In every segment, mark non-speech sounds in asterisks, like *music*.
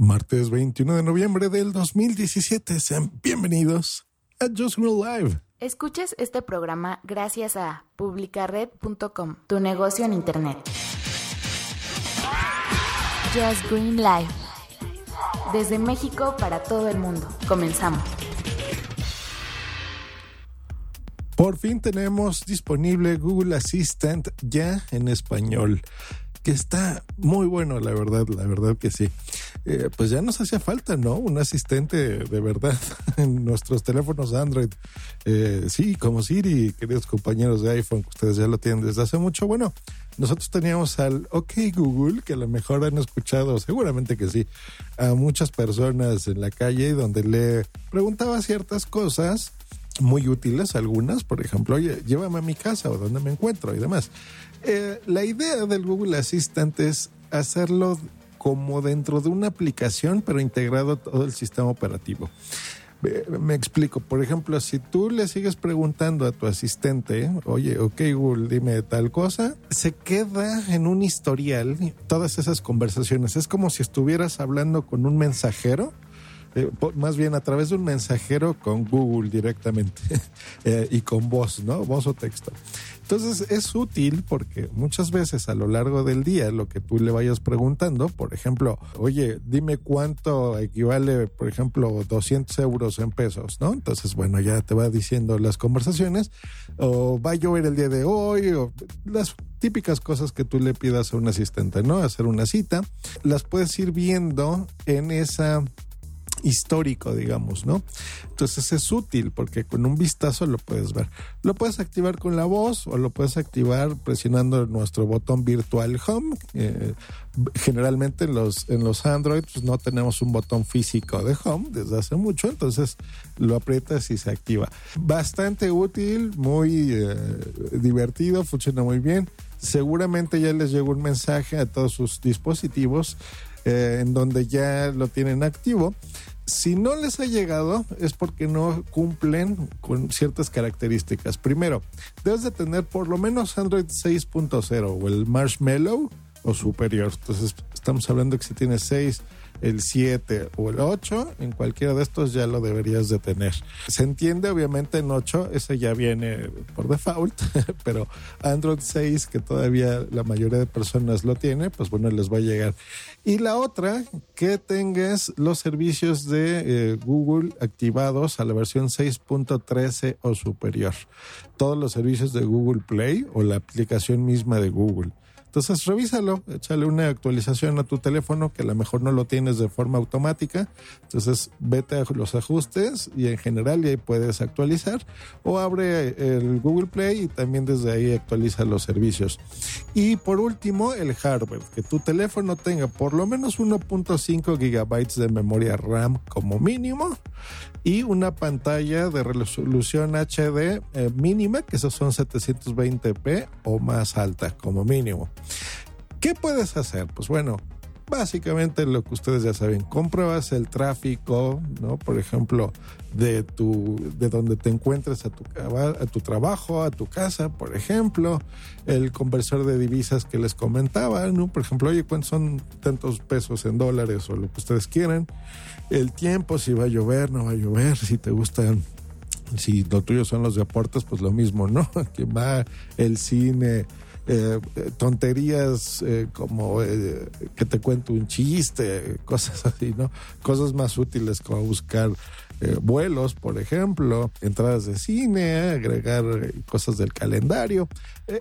Martes 21 de noviembre del 2017. Sean bienvenidos a Just Grow Live. Escuches este programa gracias a publicared.com, tu negocio en internet. Just Green Live. Desde México para todo el mundo. Comenzamos. Por fin tenemos disponible Google Assistant ya en español, que está muy bueno, la verdad, la verdad que sí. Eh, pues ya nos hacía falta, ¿no? Un asistente de verdad *laughs* en nuestros teléfonos Android. Eh, sí, como Siri, queridos compañeros de iPhone, que ustedes ya lo tienen desde hace mucho. Bueno, nosotros teníamos al OK Google, que a lo mejor han escuchado, seguramente que sí, a muchas personas en la calle donde le preguntaba ciertas cosas muy útiles algunas, por ejemplo, oye, llévame a mi casa o donde me encuentro y demás. Eh, la idea del Google Assistant es hacerlo como dentro de una aplicación, pero integrado todo el sistema operativo. Me explico, por ejemplo, si tú le sigues preguntando a tu asistente, oye, ok Google, dime tal cosa, se queda en un historial todas esas conversaciones. Es como si estuvieras hablando con un mensajero, eh, más bien a través de un mensajero con Google directamente *laughs* eh, y con voz, ¿no? Voz o texto. Entonces es útil porque muchas veces a lo largo del día lo que tú le vayas preguntando, por ejemplo, oye, dime cuánto equivale, por ejemplo, 200 euros en pesos, ¿no? Entonces, bueno, ya te va diciendo las conversaciones, o va a llover el día de hoy, o las típicas cosas que tú le pidas a un asistente, ¿no? Hacer una cita, las puedes ir viendo en esa histórico, digamos, ¿no? Entonces es útil porque con un vistazo lo puedes ver. Lo puedes activar con la voz o lo puedes activar presionando nuestro botón virtual home. Eh, generalmente en los, en los Android pues, no tenemos un botón físico de home desde hace mucho, entonces lo aprietas y se activa. Bastante útil, muy eh, divertido, funciona muy bien. Seguramente ya les llegó un mensaje a todos sus dispositivos eh, en donde ya lo tienen activo. Si no les ha llegado es porque no cumplen con ciertas características. Primero, debes de tener por lo menos Android 6.0 o el Marshmallow o superior. Entonces estamos hablando que si tienes 6, el 7 o el 8, en cualquiera de estos ya lo deberías de tener. Se entiende obviamente en 8, ese ya viene por default, *laughs* pero Android 6, que todavía la mayoría de personas lo tiene, pues bueno, les va a llegar. Y la otra, que tengas los servicios de eh, Google activados a la versión 6.13 o superior. Todos los servicios de Google Play o la aplicación misma de Google. Entonces revísalo, échale una actualización a tu teléfono que a lo mejor no lo tienes de forma automática. Entonces vete a los ajustes y en general y ahí puedes actualizar o abre el Google Play y también desde ahí actualiza los servicios. Y por último el hardware, que tu teléfono tenga por lo menos 1.5 gigabytes de memoria RAM como mínimo y una pantalla de resolución HD eh, mínima, que esos son 720p o más alta como mínimo. ¿Qué puedes hacer? Pues bueno, básicamente lo que ustedes ya saben, compruebas el tráfico, ¿no? Por ejemplo, de tu de donde te encuentres a tu trabajo, a tu casa, por ejemplo, el conversor de divisas que les comentaba, ¿no? Por ejemplo, oye, ¿cuántos son tantos pesos en dólares o lo que ustedes quieran? El tiempo, si va a llover, no va a llover, si te gustan si lo tuyo son los deportes, pues lo mismo, ¿no? *laughs* Que va el cine, eh, eh, tonterías eh, como que te cuento un chiste, cosas *laughs* así, ¿no? Cosas más útiles como buscar vuelos, por ejemplo, entradas de cine, agregar cosas del calendario.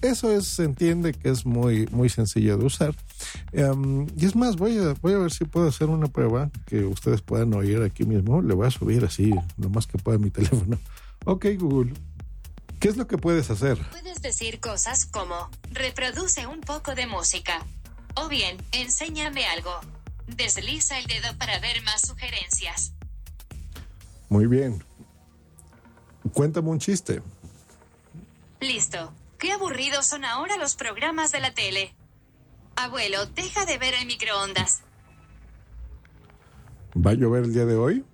Eso es, se entiende que es muy, muy sencillo de usar. Em, y es más, voy a, voy a ver si puedo hacer una prueba que ustedes puedan oír aquí mismo. Le voy a subir así, lo más que pueda mi *laughs* teléfono. Ok, Google. ¿Qué es lo que puedes hacer? Puedes decir cosas como, reproduce un poco de música. O bien, enséñame algo. Desliza el dedo para ver más sugerencias. Muy bien. Cuéntame un chiste. Listo. Qué aburridos son ahora los programas de la tele. Abuelo, deja de ver el microondas. ¿Va a llover el día de hoy?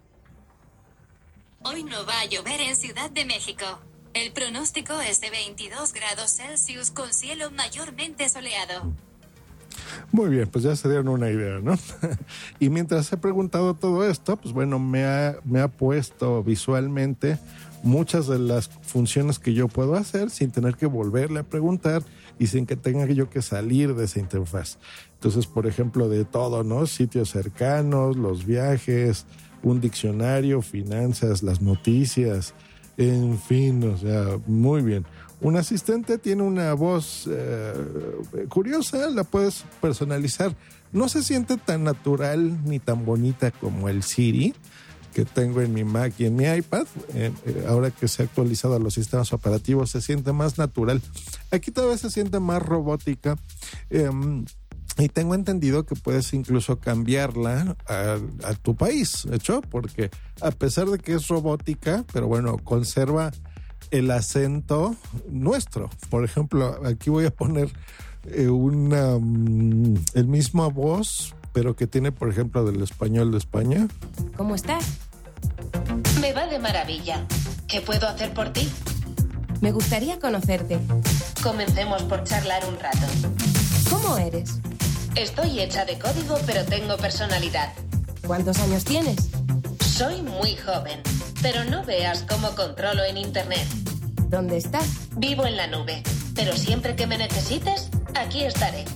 Hoy no va a llover en Ciudad de México. El pronóstico es de 22 grados Celsius con cielo mayormente soleado. Muy bien, pues ya se dieron una idea, ¿no? *laughs* y mientras he preguntado todo esto, pues bueno, me ha, me ha puesto visualmente muchas de las funciones que yo puedo hacer sin tener que volverle a preguntar y sin que tenga yo que salir de esa interfaz. Entonces, por ejemplo, de todo, ¿no? Sitios cercanos, los viajes, un diccionario, finanzas, las noticias, en fin, o sea, muy bien. Un asistente tiene una voz eh, curiosa, la puedes personalizar. No se siente tan natural ni tan bonita como el Siri que tengo en mi Mac y en mi iPad. Eh, eh, ahora que se ha actualizado a los sistemas operativos, se siente más natural. Aquí todavía se siente más robótica. Y tengo entendido que puedes incluso cambiarla a, a, tu país, ¿hecho? Porque a pesar de que es robótica, pero bueno, conserva el acento nuestro. Por ejemplo, aquí voy a poner eh, una, um, el mismo voz, pero que tiene, por ejemplo, del español de España. ¿Cómo estás? Me va de maravilla. ¿Qué puedo hacer por ti? Me gustaría conocerte. Comencemos por charlar un rato. ¿Cómo eres? Estoy hecha de código, pero tengo personalidad. ¿Cuántos años tienes? Soy muy joven, pero no veas cómo controlo en Internet. ¿Dónde estás? Vivo en la nube, pero siempre que me necesites, aquí estaré.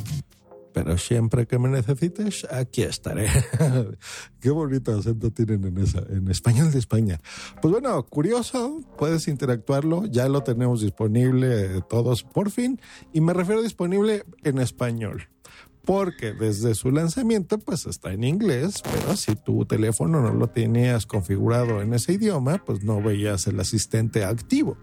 Pero siempre que me necesites, aquí estaré. *laughs* Qué bonito acento tienen en esa, en español de España. Pues bueno, curioso, puedes interactuarlo, ya lo tenemos disponible todos por fin, y me refiero disponible en español porque desde su lanzamiento pues está en inglés, pero si tu teléfono no lo tenías configurado en ese idioma, pues no veías el asistente activo.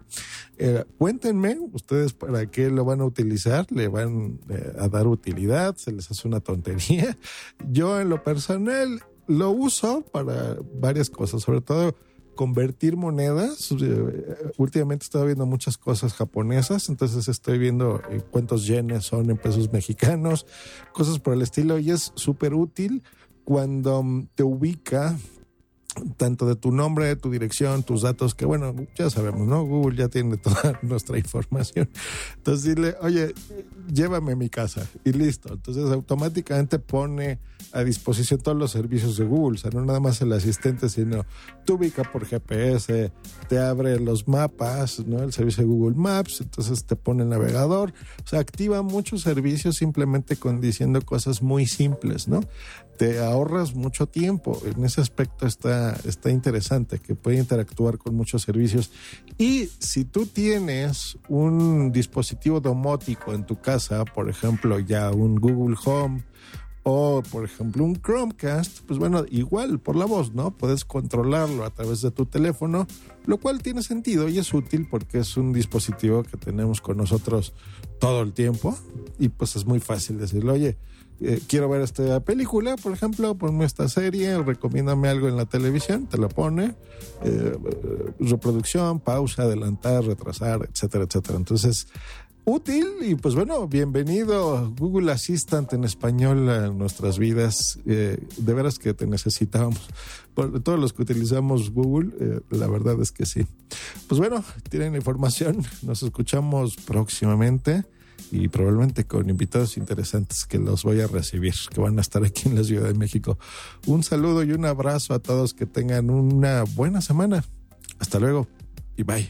Eh, cuéntenme ustedes para qué lo van a utilizar, le van eh, a dar utilidad, se les hace una tontería. *laughs* Yo en lo personal lo uso para varias cosas, sobre todo convertir monedas. Últimamente estaba viendo muchas cosas japonesas, entonces estoy viendo cuántos yenes son en pesos mexicanos, cosas por el estilo, y es súper útil cuando te ubica tanto de tu nombre, tu dirección, tus datos, que bueno, ya sabemos, ¿no? Google ya tiene toda *laughs* nuestra información. Entonces dile, oye, llévame a mi casa y listo. Entonces automáticamente pone a disposición todos los servicios de Google, o sea, no nada más el asistente, sino te ubica por GPS, te abre los mapas, ¿no? El servicio de Google Maps, entonces te pone el navegador, o sea, activa muchos servicios simplemente con diciendo cosas muy simples, ¿no? Te ahorras mucho tiempo, en ese aspecto está, está interesante, que puede interactuar con muchos servicios. Y si tú tienes un dispositivo domótico en tu casa, por ejemplo, ya un Google Home, o por ejemplo un Chromecast, pues bueno, igual por la voz, ¿no? Puedes controlarlo a través de tu teléfono, lo cual tiene sentido y es útil porque es un dispositivo que tenemos con nosotros todo el tiempo y pues es muy fácil decirle, oye, eh, quiero ver esta película, por ejemplo, ponme esta serie, recomiéndame algo en la televisión, te lo pone, eh, reproducción, pausa, adelantar, retrasar, etcétera, etcétera. Entonces, útil y pues bueno, bienvenido Google Assistant en español a nuestras vidas. Eh, de veras que te necesitamos. Por todos los que utilizamos Google, eh, la verdad es que sí. Pues bueno, tienen la información. Nos escuchamos próximamente y probablemente con invitados interesantes que los voy a recibir, que van a estar aquí en la Ciudad de México. Un saludo y un abrazo a todos que tengan una buena semana. Hasta luego y bye.